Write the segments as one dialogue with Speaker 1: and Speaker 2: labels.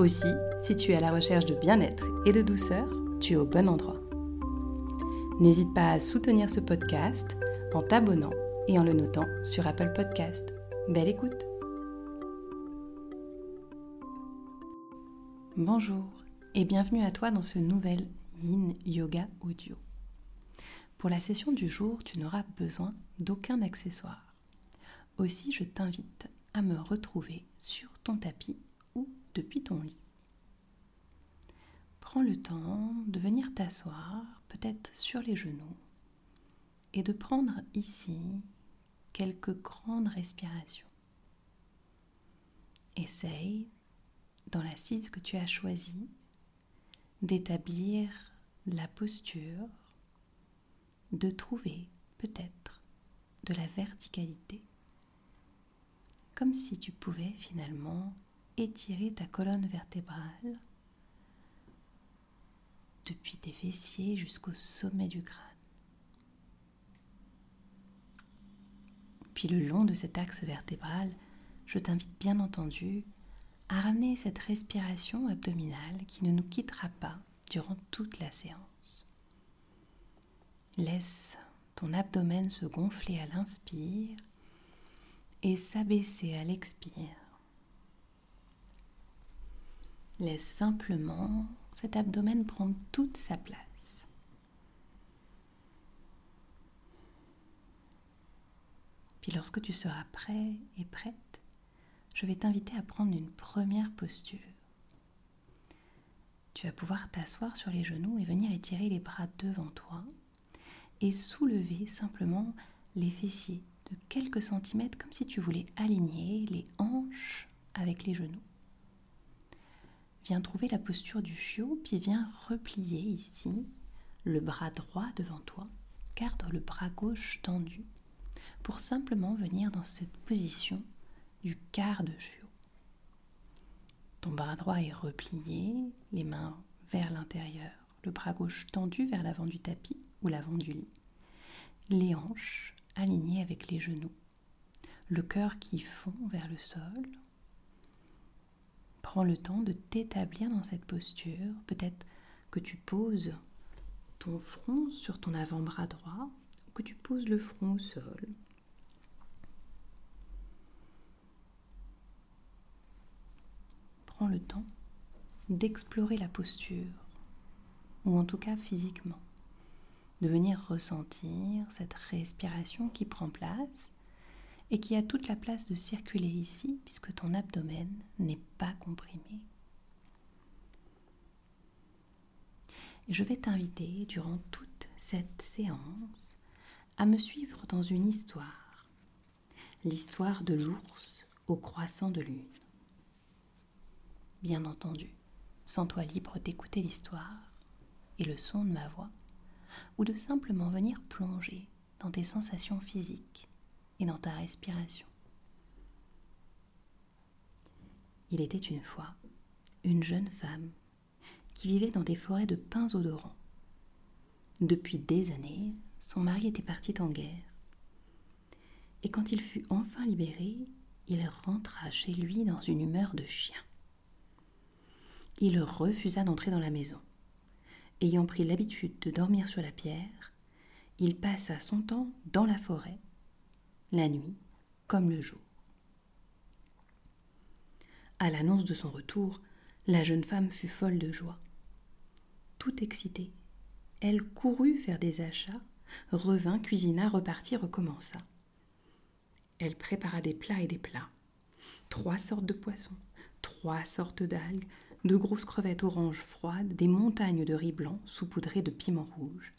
Speaker 1: Aussi, si tu es à la recherche de bien-être et de douceur, tu es au bon endroit. N'hésite pas à soutenir ce podcast en t'abonnant et en le notant sur Apple Podcast. Belle écoute Bonjour et bienvenue à toi dans ce nouvel Yin Yoga Audio. Pour la session du jour, tu n'auras besoin d'aucun accessoire. Aussi, je t'invite à me retrouver sur ton tapis depuis ton lit. Prends le temps de venir t'asseoir, peut-être sur les genoux, et de prendre ici quelques grandes respirations. Essaye, dans l'assise que tu as choisie, d'établir la posture, de trouver peut-être de la verticalité, comme si tu pouvais finalement étirer ta colonne vertébrale depuis tes fessiers jusqu'au sommet du crâne. Puis le long de cet axe vertébral, je t'invite bien entendu à ramener cette respiration abdominale qui ne nous quittera pas durant toute la séance. Laisse ton abdomen se gonfler à l'inspire et s'abaisser à l'expire. Laisse simplement cet abdomen prendre toute sa place. Puis lorsque tu seras prêt et prête, je vais t'inviter à prendre une première posture. Tu vas pouvoir t'asseoir sur les genoux et venir étirer les bras devant toi et soulever simplement les fessiers de quelques centimètres comme si tu voulais aligner les hanches avec les genoux. Viens trouver la posture du chiot, puis viens replier ici le bras droit devant toi. Garde le bras gauche tendu pour simplement venir dans cette position du quart de chiot. Ton bras droit est replié, les mains vers l'intérieur, le bras gauche tendu vers l'avant du tapis ou l'avant du lit, les hanches alignées avec les genoux, le cœur qui fond vers le sol, Prends le temps de t'établir dans cette posture. Peut-être que tu poses ton front sur ton avant-bras droit ou que tu poses le front au sol. Prends le temps d'explorer la posture, ou en tout cas physiquement, de venir ressentir cette respiration qui prend place et qui a toute la place de circuler ici puisque ton abdomen n'est pas comprimé. Je vais t'inviter durant toute cette séance à me suivre dans une histoire, l'histoire de l'ours au croissant de lune. Bien entendu, sens-toi libre d'écouter l'histoire et le son de ma voix, ou de simplement venir plonger dans tes sensations physiques et dans ta respiration. Il était une fois une jeune femme qui vivait dans des forêts de pins odorants. Depuis des années, son mari était parti en guerre. Et quand il fut enfin libéré, il rentra chez lui dans une humeur de chien. Il refusa d'entrer dans la maison. Ayant pris l'habitude de dormir sur la pierre, il passa son temps dans la forêt la nuit comme le jour. À l'annonce de son retour, la jeune femme fut folle de joie. Tout excitée, elle courut faire des achats, revint, cuisina, repartit, recommença. Elle prépara des plats et des plats. Trois sortes de poissons, trois sortes d'algues, de grosses crevettes oranges froides, des montagnes de riz blanc saupoudrées de piment rouge,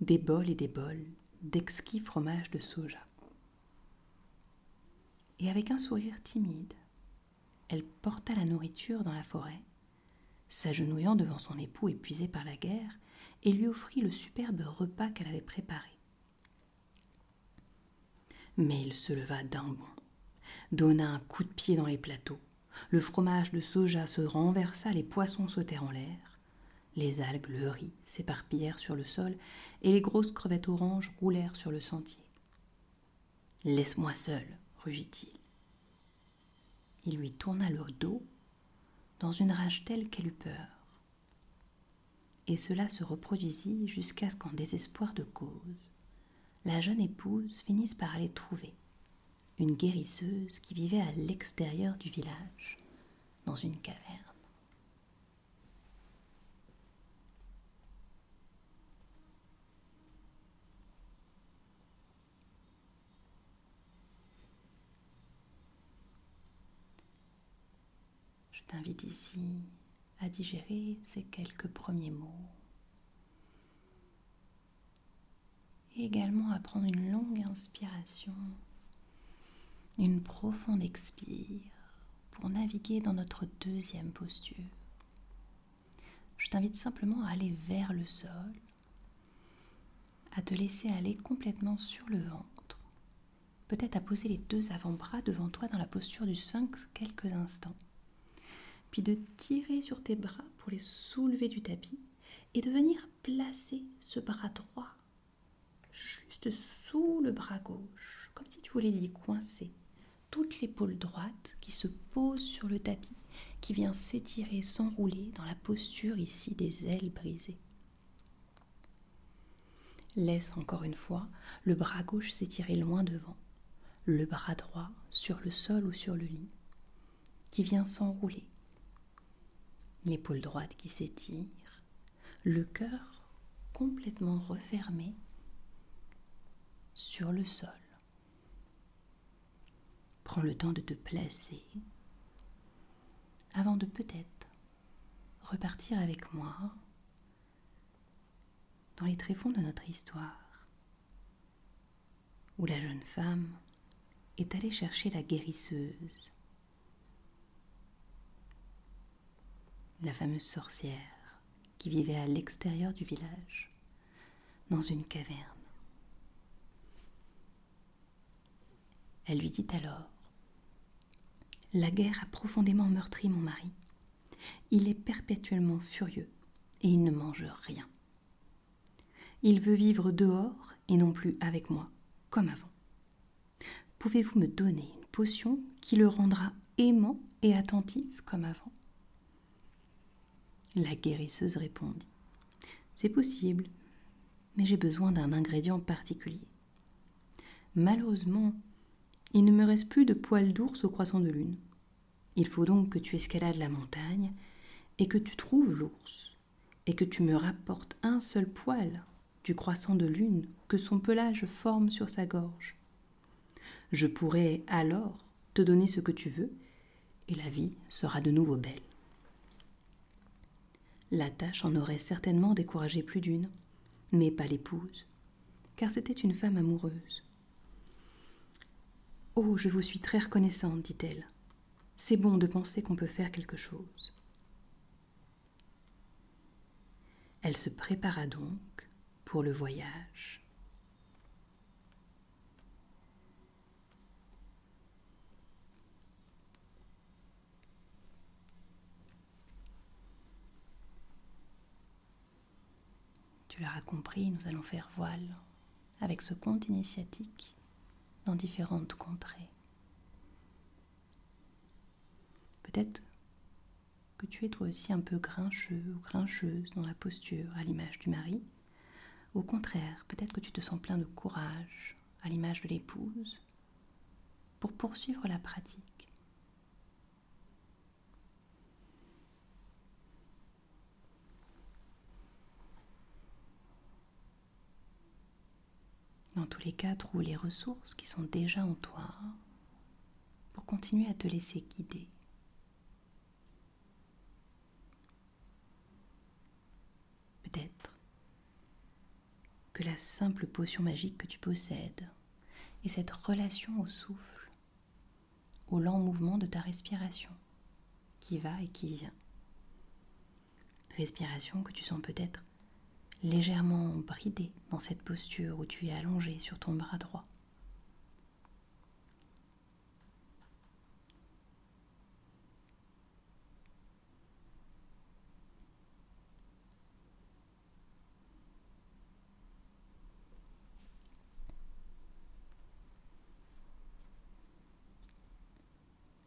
Speaker 1: des bols et des bols d'exquis fromages de soja et avec un sourire timide, elle porta la nourriture dans la forêt, s'agenouillant devant son époux épuisé par la guerre, et lui offrit le superbe repas qu'elle avait préparé. Mais il se leva d'un bond, donna un coup de pied dans les plateaux, le fromage de soja se renversa, les poissons sautèrent en l'air, les algues, le riz s'éparpillèrent sur le sol, et les grosses crevettes oranges roulèrent sur le sentier. Laisse-moi seul, rugit-il. Il lui tourna le dos dans une rage telle qu'elle eut peur. Et cela se reproduisit jusqu'à ce qu'en désespoir de cause, la jeune épouse finisse par aller trouver une guérisseuse qui vivait à l'extérieur du village, dans une caverne. Je t'invite ici à digérer ces quelques premiers mots également à prendre une longue inspiration une profonde expire pour naviguer dans notre deuxième posture. Je t'invite simplement à aller vers le sol, à te laisser aller complètement sur le ventre, peut-être à poser les deux avant-bras devant toi dans la posture du sphinx quelques instants, puis de tirer sur tes bras pour les soulever du tapis et de venir placer ce bras droit juste sous le bras gauche, comme si tu voulais l'y coincer toute l'épaule droite qui se pose sur le tapis, qui vient s'étirer, s'enrouler dans la posture ici des ailes brisées. Laisse encore une fois le bras gauche s'étirer loin devant, le bras droit sur le sol ou sur le lit, qui vient s'enrouler. L'épaule droite qui s'étire, le cœur complètement refermé sur le sol. Prends le temps de te placer avant de peut-être repartir avec moi dans les tréfonds de notre histoire, où la jeune femme est allée chercher la guérisseuse, la fameuse sorcière qui vivait à l'extérieur du village, dans une caverne. Elle lui dit alors la guerre a profondément meurtri mon mari. Il est perpétuellement furieux et il ne mange rien. Il veut vivre dehors et non plus avec moi, comme avant. Pouvez-vous me donner une potion qui le rendra aimant et attentif comme avant? La guérisseuse répondit. C'est possible, mais j'ai besoin d'un ingrédient particulier. Malheureusement, il ne me reste plus de poils d'ours au croissant de lune. Il faut donc que tu escalades la montagne et que tu trouves l'ours, et que tu me rapportes un seul poil du croissant de lune que son pelage forme sur sa gorge. Je pourrai alors te donner ce que tu veux, et la vie sera de nouveau belle. La tâche en aurait certainement découragé plus d'une, mais pas l'épouse, car c'était une femme amoureuse. Oh, je vous suis très reconnaissante, dit-elle. C'est bon de penser qu'on peut faire quelque chose. Elle se prépara donc pour le voyage. Tu l'auras compris, nous allons faire voile avec ce conte initiatique dans différentes contrées. Peut-être que tu es toi aussi un peu grincheux ou grincheuse dans la posture à l'image du mari. Au contraire, peut-être que tu te sens plein de courage à l'image de l'épouse pour poursuivre la pratique. Dans tous les cas, trouve les ressources qui sont déjà en toi pour continuer à te laisser guider. Peut-être que la simple potion magique que tu possèdes et cette relation au souffle, au lent mouvement de ta respiration, qui va et qui vient. Respiration que tu sens peut-être légèrement bridée dans cette posture où tu es allongé sur ton bras droit.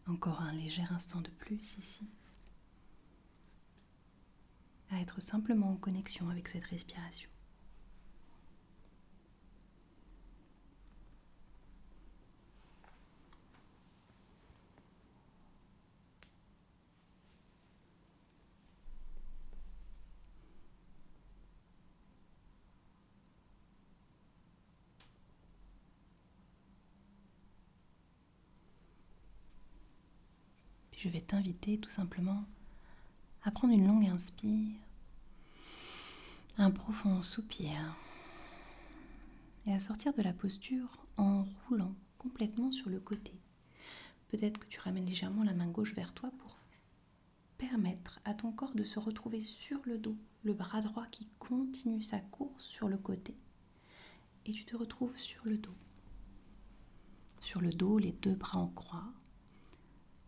Speaker 1: Encore un léger instant de plus ici. Simplement en connexion avec cette respiration. je vais t'inviter tout simplement à prendre une longue inspire, un profond soupir et à sortir de la posture en roulant complètement sur le côté. Peut-être que tu ramènes légèrement la main gauche vers toi pour permettre à ton corps de se retrouver sur le dos, le bras droit qui continue sa course sur le côté. Et tu te retrouves sur le dos. Sur le dos, les deux bras en croix,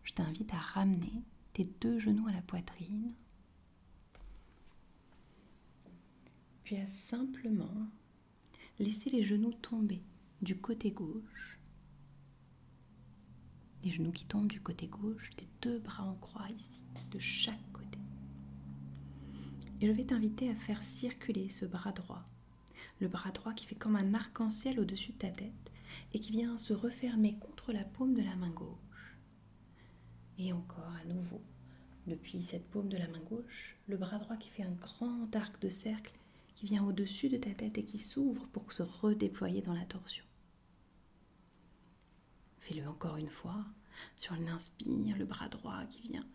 Speaker 1: je t'invite à ramener tes deux genoux à la poitrine, puis à simplement laisser les genoux tomber du côté gauche. Les genoux qui tombent du côté gauche, tes deux bras en croix ici, de chaque côté. Et je vais t'inviter à faire circuler ce bras droit. Le bras droit qui fait comme un arc-en-ciel au-dessus de ta tête et qui vient se refermer contre la paume de la main gauche. Et encore à nouveau, depuis cette paume de la main gauche, le bras droit qui fait un grand arc de cercle qui vient au-dessus de ta tête et qui s'ouvre pour se redéployer dans la torsion. Fais-le encore une fois. Sur l'inspire, le bras droit qui vient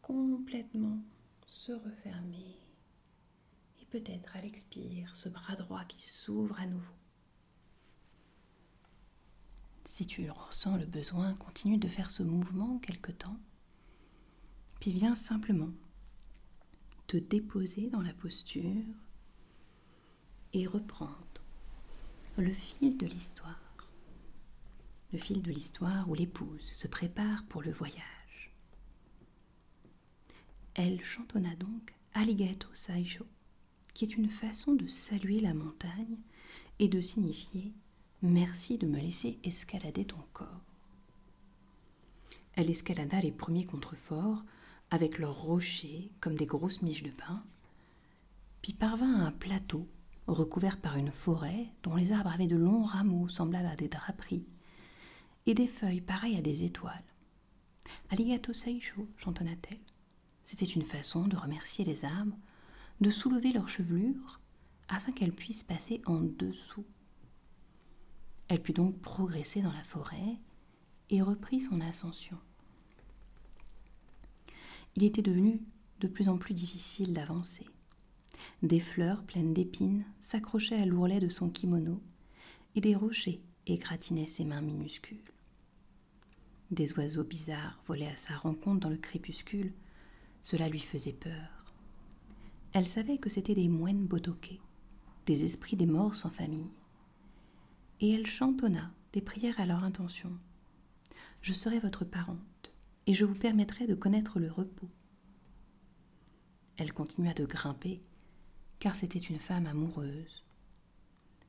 Speaker 1: complètement se refermer. Et peut-être à l'expire, ce bras droit qui s'ouvre à nouveau. Si tu ressens le besoin, continue de faire ce mouvement quelque temps. Puis viens simplement te déposer dans la posture et reprendre le fil de l'histoire. Le fil de l'histoire où l'épouse se prépare pour le voyage. Elle chantonna donc Alligato Saijo, qui est une façon de saluer la montagne et de signifier Merci de me laisser escalader ton corps. Elle escalada les premiers contreforts avec leurs rochers comme des grosses miches de pain, puis parvint à un plateau recouvert par une forêt dont les arbres avaient de longs rameaux semblables à des draperies et des feuilles pareilles à des étoiles. Alligato Seicho, chantonna-t-elle. C'était une façon de remercier les arbres, de soulever leurs chevelures afin qu'elles puissent passer en dessous elle put donc progresser dans la forêt et reprit son ascension. Il était devenu de plus en plus difficile d'avancer. Des fleurs pleines d'épines s'accrochaient à l'ourlet de son kimono et des rochers égratinaient ses mains minuscules. Des oiseaux bizarres volaient à sa rencontre dans le crépuscule. Cela lui faisait peur. Elle savait que c'étaient des moines botoqués, des esprits des morts sans famille et elle chantonna des prières à leur intention. Je serai votre parente, et je vous permettrai de connaître le repos. Elle continua de grimper, car c'était une femme amoureuse.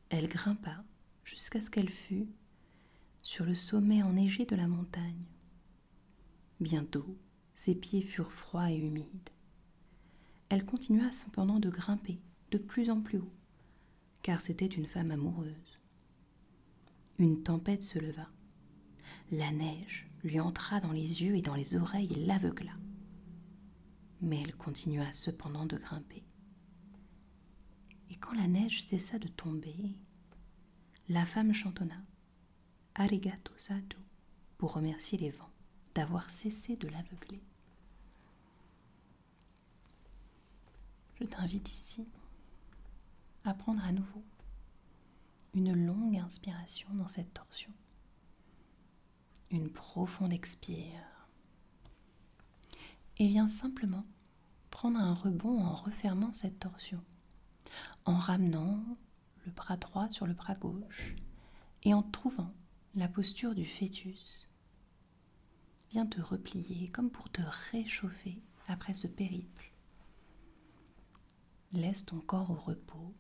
Speaker 1: Elle grimpa jusqu'à ce qu'elle fût sur le sommet enneigé de la montagne. Bientôt, ses pieds furent froids et humides. Elle continua cependant de grimper de plus en plus haut, car c'était une femme amoureuse une tempête se leva. La neige lui entra dans les yeux et dans les oreilles et l'aveugla. Mais elle continua cependant de grimper. Et quand la neige cessa de tomber, la femme chantonna Arigato Sato pour remercier les vents d'avoir cessé de l'aveugler. Je t'invite ici à prendre à nouveau une longue inspiration dans cette torsion. Une profonde expire. et viens simplement prendre un rebond en refermant cette torsion, en ramenant le bras droit sur le bras gauche et en trouvant la posture du fœtus. Viens te replier comme pour te réchauffer après ce périple. Laisse ton corps au repos.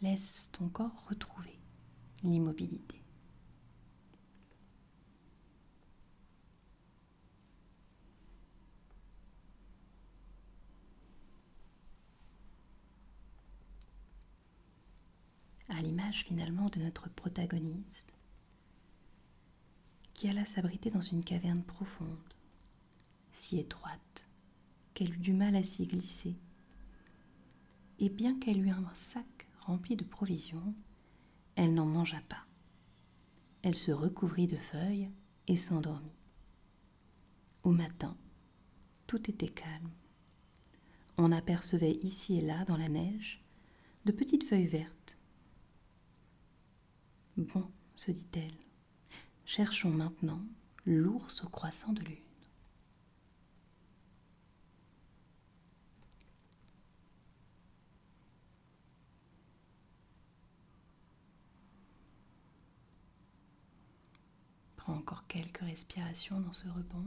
Speaker 1: Laisse ton corps retrouver l'immobilité. À l'image finalement de notre protagoniste qui alla s'abriter dans une caverne profonde, si étroite qu'elle eut du mal à s'y glisser. Et bien qu'elle eût un sac rempli de provisions, elle n'en mangea pas. Elle se recouvrit de feuilles et s'endormit. Au matin, tout était calme. On apercevait ici et là dans la neige de petites feuilles vertes. Bon, se dit-elle, cherchons maintenant l'ours au croissant de lune. Prends encore quelques respirations dans ce rebond.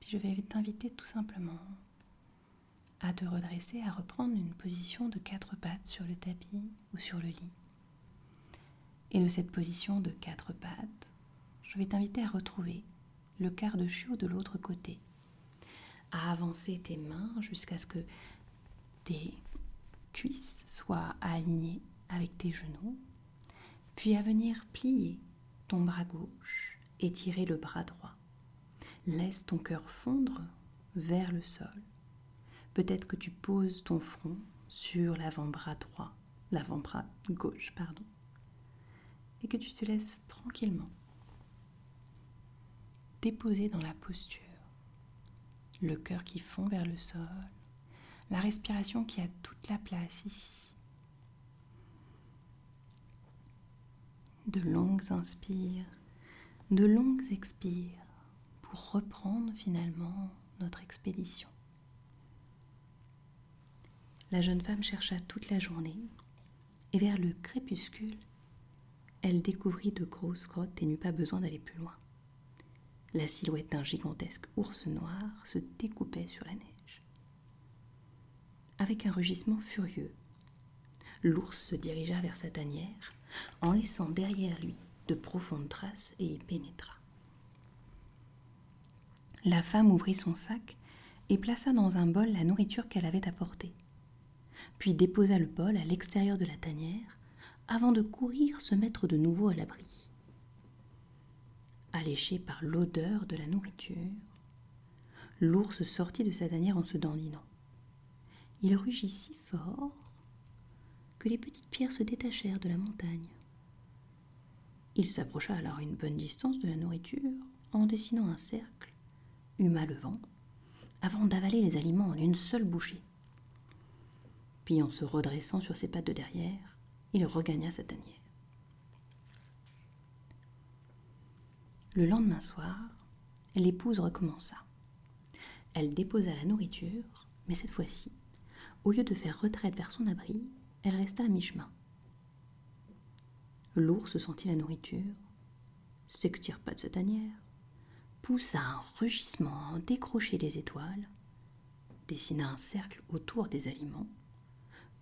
Speaker 1: Puis je vais t'inviter tout simplement à te redresser, à reprendre une position de quatre pattes sur le tapis ou sur le lit. Et de cette position de quatre pattes, je vais t'inviter à retrouver le quart de chiot de l'autre côté, à avancer tes mains jusqu'à ce que tes cuisses soient alignées avec tes genoux, puis à venir plier ton bras gauche et tirer le bras droit. Laisse ton cœur fondre vers le sol. Peut-être que tu poses ton front sur l'avant-bras droit, l'avant-bras gauche, pardon, et que tu te laisses tranquillement déposer dans la posture, le cœur qui fond vers le sol, la respiration qui a toute la place ici de longues inspires, de longues expires pour reprendre finalement notre expédition. La jeune femme chercha toute la journée et vers le crépuscule, elle découvrit de grosses grottes et n'eut pas besoin d'aller plus loin. La silhouette d'un gigantesque ours noir se découpait sur la neige. Avec un rugissement furieux, l'ours se dirigea vers sa tanière en laissant derrière lui de profondes traces et y pénétra. La femme ouvrit son sac et plaça dans un bol la nourriture qu'elle avait apportée, puis déposa le bol à l'extérieur de la tanière avant de courir se mettre de nouveau à l'abri. Alléché par l'odeur de la nourriture, l'ours sortit de sa tanière en se dandinant. Il rugit si fort que les petites pierres se détachèrent de la montagne. Il s'approcha alors une bonne distance de la nourriture en dessinant un cercle, huma le vent, avant d'avaler les aliments en une seule bouchée. En se redressant sur ses pattes de derrière, il regagna sa tanière. Le lendemain soir, l'épouse recommença. Elle déposa la nourriture, mais cette fois-ci, au lieu de faire retraite vers son abri, elle resta à mi-chemin. L'ours sentit la nourriture, s'extirpa de sa tanière, poussa un rugissement à décrocher les étoiles, dessina un cercle autour des aliments,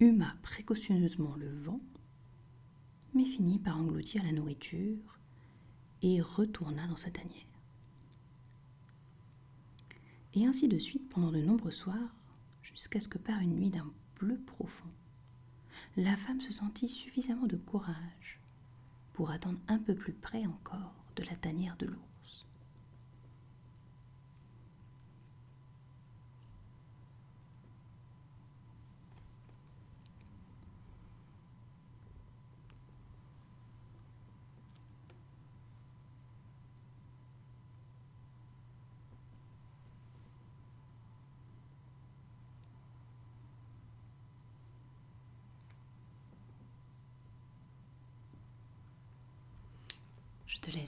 Speaker 1: huma précautionneusement le vent, mais finit par engloutir la nourriture et retourna dans sa tanière. Et ainsi de suite pendant de nombreux soirs, jusqu'à ce que par une nuit d'un bleu profond, la femme se sentit suffisamment de courage pour attendre un peu plus près encore de la tanière de l'eau.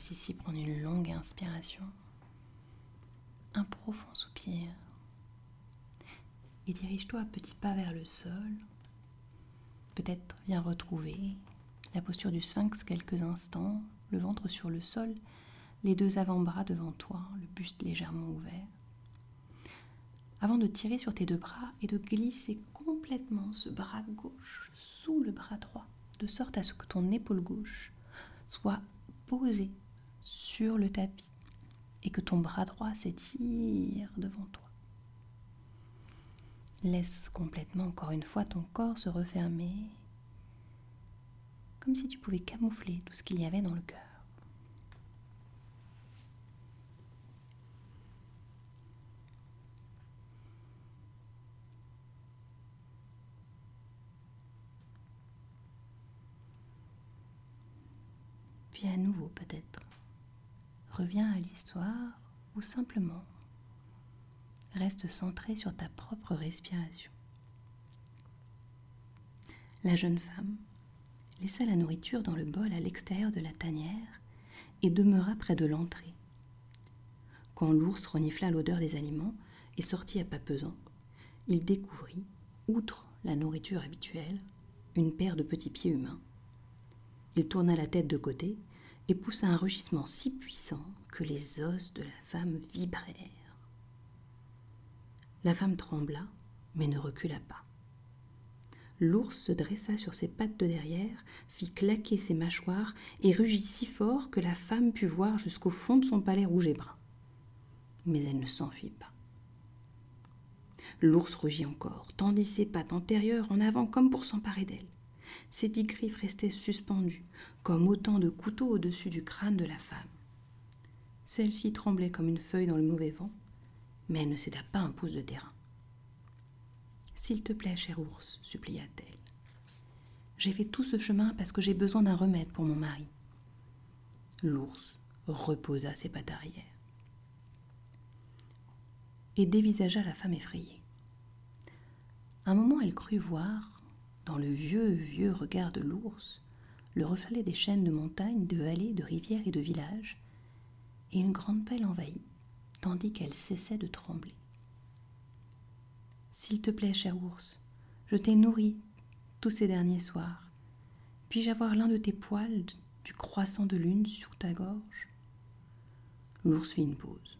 Speaker 1: Laisse ici prendre une longue inspiration, un profond soupir et dirige-toi à petits pas vers le sol. Peut-être viens retrouver la posture du sphinx quelques instants, le ventre sur le sol, les deux avant-bras devant toi, le buste légèrement ouvert. Avant de tirer sur tes deux bras et de glisser complètement ce bras gauche sous le bras droit, de sorte à ce que ton épaule gauche soit posée sur le tapis et que ton bras droit s'étire devant toi. Laisse complètement encore une fois ton corps se refermer, comme si tu pouvais camoufler tout ce qu'il y avait dans le cœur. Puis à nouveau peut-être, reviens à l'histoire ou simplement reste centré sur ta propre respiration. La jeune femme laissa la nourriture dans le bol à l'extérieur de la tanière et demeura près de l'entrée. Quand l'ours renifla l'odeur des aliments et sortit à pas pesant, il découvrit, outre la nourriture habituelle, une paire de petits pieds humains. Il tourna la tête de côté et poussa un rugissement si puissant que les os de la femme vibrèrent. La femme trembla, mais ne recula pas. L'ours se dressa sur ses pattes de derrière, fit claquer ses mâchoires et rugit si fort que la femme put voir jusqu'au fond de son palais rouge et brun. Mais elle ne s'enfuit pas. L'ours rugit encore, tendit ses pattes antérieures en avant comme pour s'emparer d'elle. Ses dix griffes restaient suspendues, comme autant de couteaux au-dessus du crâne de la femme. Celle-ci tremblait comme une feuille dans le mauvais vent, mais elle ne céda pas un pouce de terrain. S'il te plaît, cher ours, supplia-t-elle. J'ai fait tout ce chemin parce que j'ai besoin d'un remède pour mon mari. L'ours reposa ses pattes arrière et dévisagea la femme effrayée. Un moment, elle crut voir, dans le vieux, vieux regard de l'ours, le reflet des chaînes de montagnes, de vallées, de rivières et de villages, et une grande pelle envahie tandis qu'elle cessait de trembler. S'il te plaît, cher ours, je t'ai nourri tous ces derniers soirs. Puis-je avoir l'un de tes poils du croissant de lune sur ta gorge? L'ours fit une pause.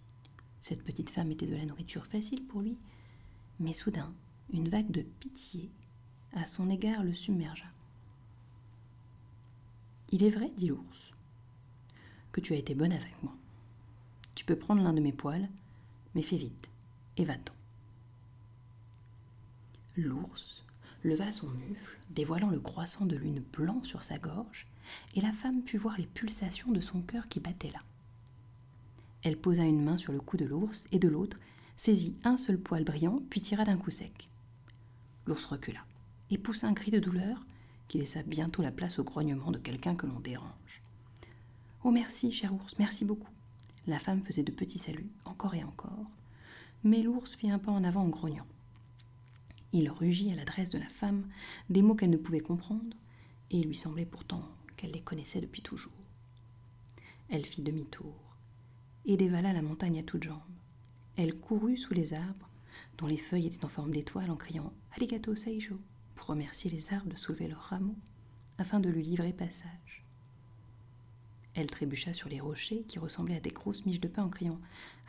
Speaker 1: Cette petite femme était de la nourriture facile pour lui, mais soudain, une vague de pitié à son égard le submergea. Il est vrai, dit l'ours, que tu as été bonne avec moi. Tu peux prendre l'un de mes poils, mais fais vite, et va-t'en. L'ours leva son mufle, dévoilant le croissant de lune blanc sur sa gorge, et la femme put voir les pulsations de son cœur qui battait là. Elle posa une main sur le cou de l'ours et de l'autre saisit un seul poil brillant, puis tira d'un coup sec. L'ours recula et poussa un cri de douleur qui laissa bientôt la place au grognement de quelqu'un que l'on dérange. Oh merci, cher ours, merci beaucoup. La femme faisait de petits saluts, encore et encore, mais l'ours fit un pas en avant en grognant. Il rugit à l'adresse de la femme des mots qu'elle ne pouvait comprendre, et il lui semblait pourtant qu'elle les connaissait depuis toujours. Elle fit demi-tour et dévala la montagne à toutes jambes. Elle courut sous les arbres, dont les feuilles étaient en forme d'étoile, en criant Aligato Seijo remercier les arbres de soulever leurs rameaux afin de lui livrer passage. Elle trébucha sur les rochers qui ressemblaient à des grosses miches de pain en criant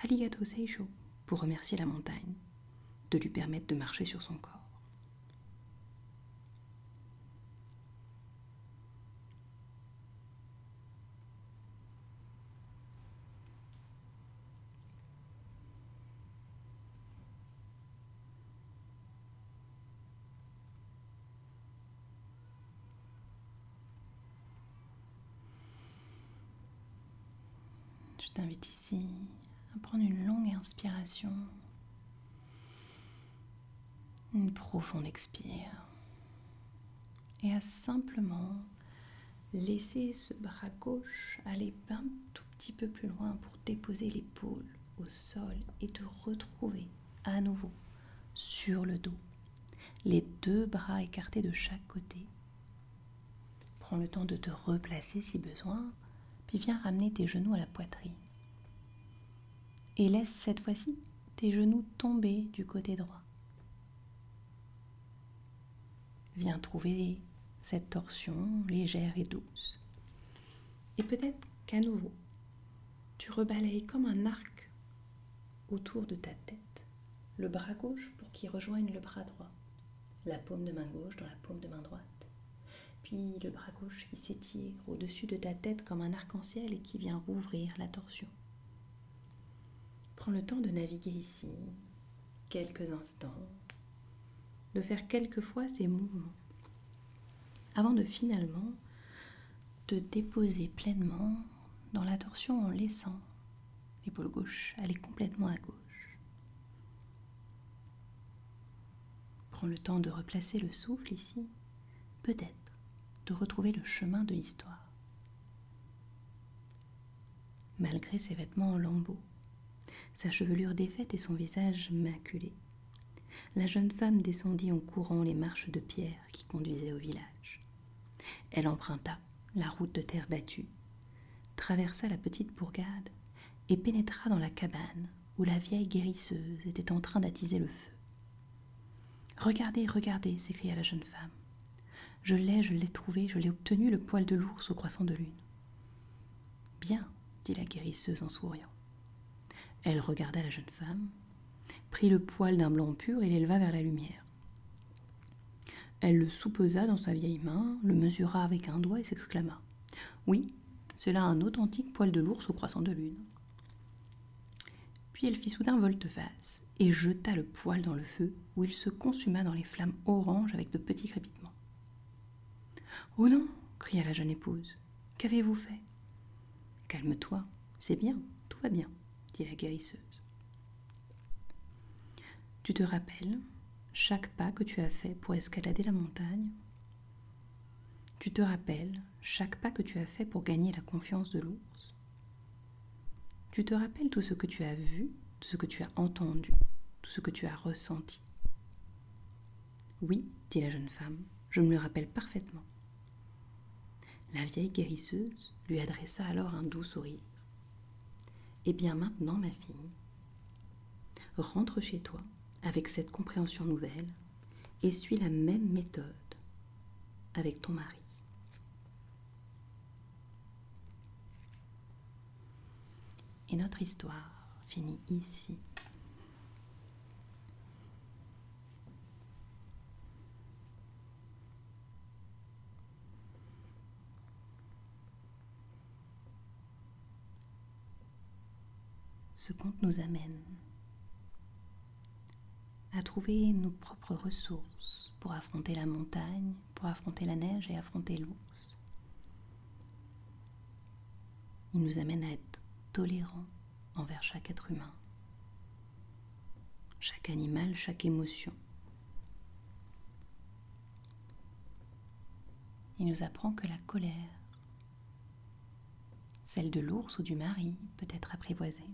Speaker 1: Aligato Seisho pour remercier la montagne de lui permettre de marcher sur son corps. Je t'invite ici à prendre une longue inspiration, une profonde expire et à simplement laisser ce bras gauche aller un tout petit peu plus loin pour déposer l'épaule au sol et te retrouver à nouveau sur le dos, les deux bras écartés de chaque côté. Prends le temps de te replacer si besoin Viens ramener tes genoux à la poitrine. Et laisse cette fois-ci tes genoux tomber du côté droit. Viens trouver cette torsion légère et douce. Et peut-être qu'à nouveau, tu rebalayes comme un arc autour de ta tête, le bras gauche pour qu'il rejoigne le bras droit, la paume de main gauche dans la paume de main droite, le bras gauche qui s'étire au-dessus de ta tête comme un arc-en-ciel et qui vient rouvrir la torsion. Prends le temps de naviguer ici, quelques instants, de faire quelques fois ces mouvements, avant de finalement te déposer pleinement dans la torsion en laissant l'épaule gauche aller complètement à gauche. Prends le temps de replacer le souffle ici, peut-être de retrouver le chemin de l'histoire. Malgré ses vêtements en lambeaux, sa chevelure défaite et son visage maculé, la jeune femme descendit en courant les marches de pierre qui conduisaient au village. Elle emprunta la route de terre battue, traversa la petite bourgade et pénétra dans la cabane où la vieille guérisseuse était en train d'attiser le feu. Regardez, regardez, s'écria la jeune femme. Je l'ai, je l'ai trouvé, je l'ai obtenu, le poil de l'ours au croissant de lune. Bien, dit la guérisseuse en souriant. Elle regarda la jeune femme, prit le poil d'un blanc pur et l'éleva vers la lumière. Elle le soupesa dans sa vieille main, le mesura avec un doigt et s'exclama Oui, c'est là un authentique poil de l'ours au croissant de lune. Puis elle fit soudain volte-face et jeta le poil dans le feu, où il se consuma dans les flammes oranges avec de petits crépitements. Oh non cria la jeune épouse. Qu'avez-vous fait? Calme-toi, c'est bien, tout va bien, dit la guérisseuse. Tu te rappelles chaque pas que tu as fait pour escalader la montagne? Tu te rappelles chaque pas que tu as fait pour gagner la confiance de l'ours? Tu te rappelles tout ce que tu as vu, tout ce que tu as entendu, tout ce que tu as ressenti? Oui, dit la jeune femme, je me le rappelle parfaitement. La vieille guérisseuse lui adressa alors un doux sourire. Eh bien maintenant, ma fille, rentre chez toi avec cette compréhension nouvelle et suis la même méthode avec ton mari. Et notre histoire finit ici. Ce conte nous amène à trouver nos propres ressources pour affronter la montagne, pour affronter la neige et affronter l'ours. Il nous amène à être tolérants envers chaque être humain, chaque animal, chaque émotion. Il nous apprend que la colère, celle de l'ours ou du mari, peut être apprivoisée.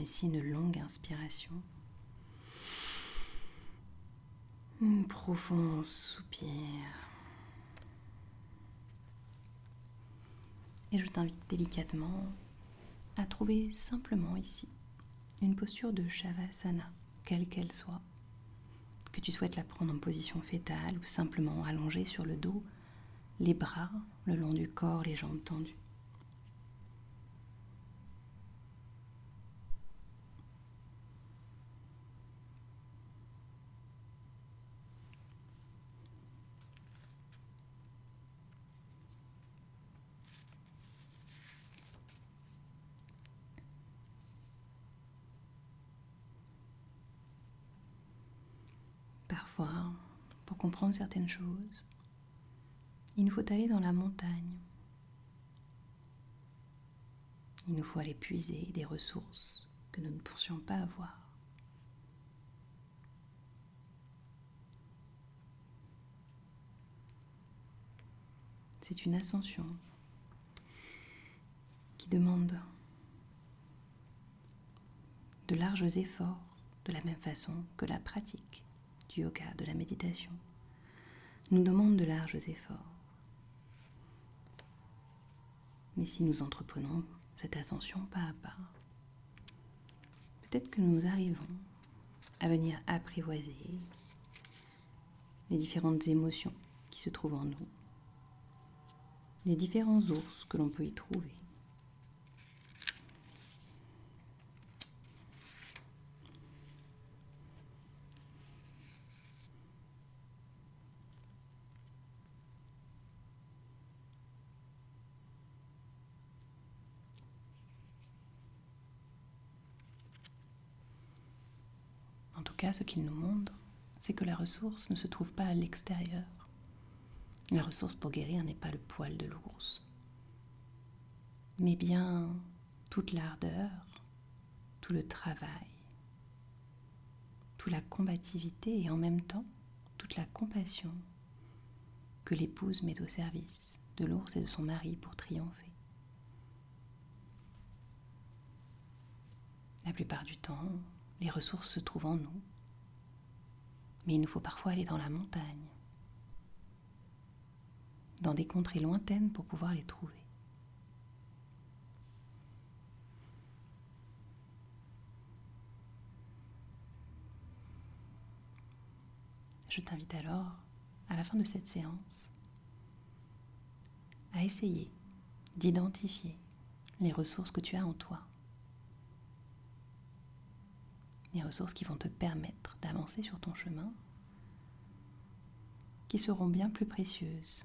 Speaker 1: Ici une longue inspiration. Un profond soupir. Et je t'invite délicatement à trouver simplement ici une posture de Shavasana, quelle qu'elle soit. Que tu souhaites la prendre en position fétale ou simplement allongée sur le dos, les bras le long du corps, les jambes tendues. Pour comprendre certaines choses, il nous faut aller dans la montagne. Il nous faut aller puiser des ressources que nous ne pensions pas avoir. c'est une ascension qui demande de larges efforts de la même façon que la pratique du yoga, de la méditation, nous demande de larges efforts. Mais si nous entreprenons cette ascension pas à pas, peut-être que nous arrivons à venir apprivoiser les différentes émotions qui se trouvent en nous, les différents ours que l'on peut y trouver. En tout ce qu'il nous montre, c'est que la ressource ne se trouve pas à l'extérieur. La ressource pour guérir n'est pas le poil de l'ours, mais bien toute l'ardeur, tout le travail, toute la combativité et en même temps toute la compassion que l'épouse met au service de l'ours et de son mari pour triompher. La plupart du temps, les ressources se trouvent en nous. Mais il nous faut parfois aller dans la montagne, dans des contrées lointaines pour pouvoir les trouver. Je t'invite alors, à la fin de cette séance, à essayer d'identifier les ressources que tu as en toi les ressources qui vont te permettre d'avancer sur ton chemin, qui seront bien plus précieuses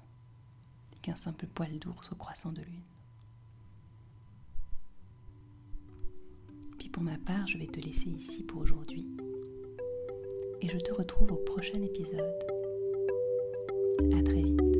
Speaker 1: qu'un simple poil d'ours au croissant de lune. Puis pour ma part, je vais te laisser ici pour aujourd'hui. Et je te retrouve au prochain épisode. À très vite.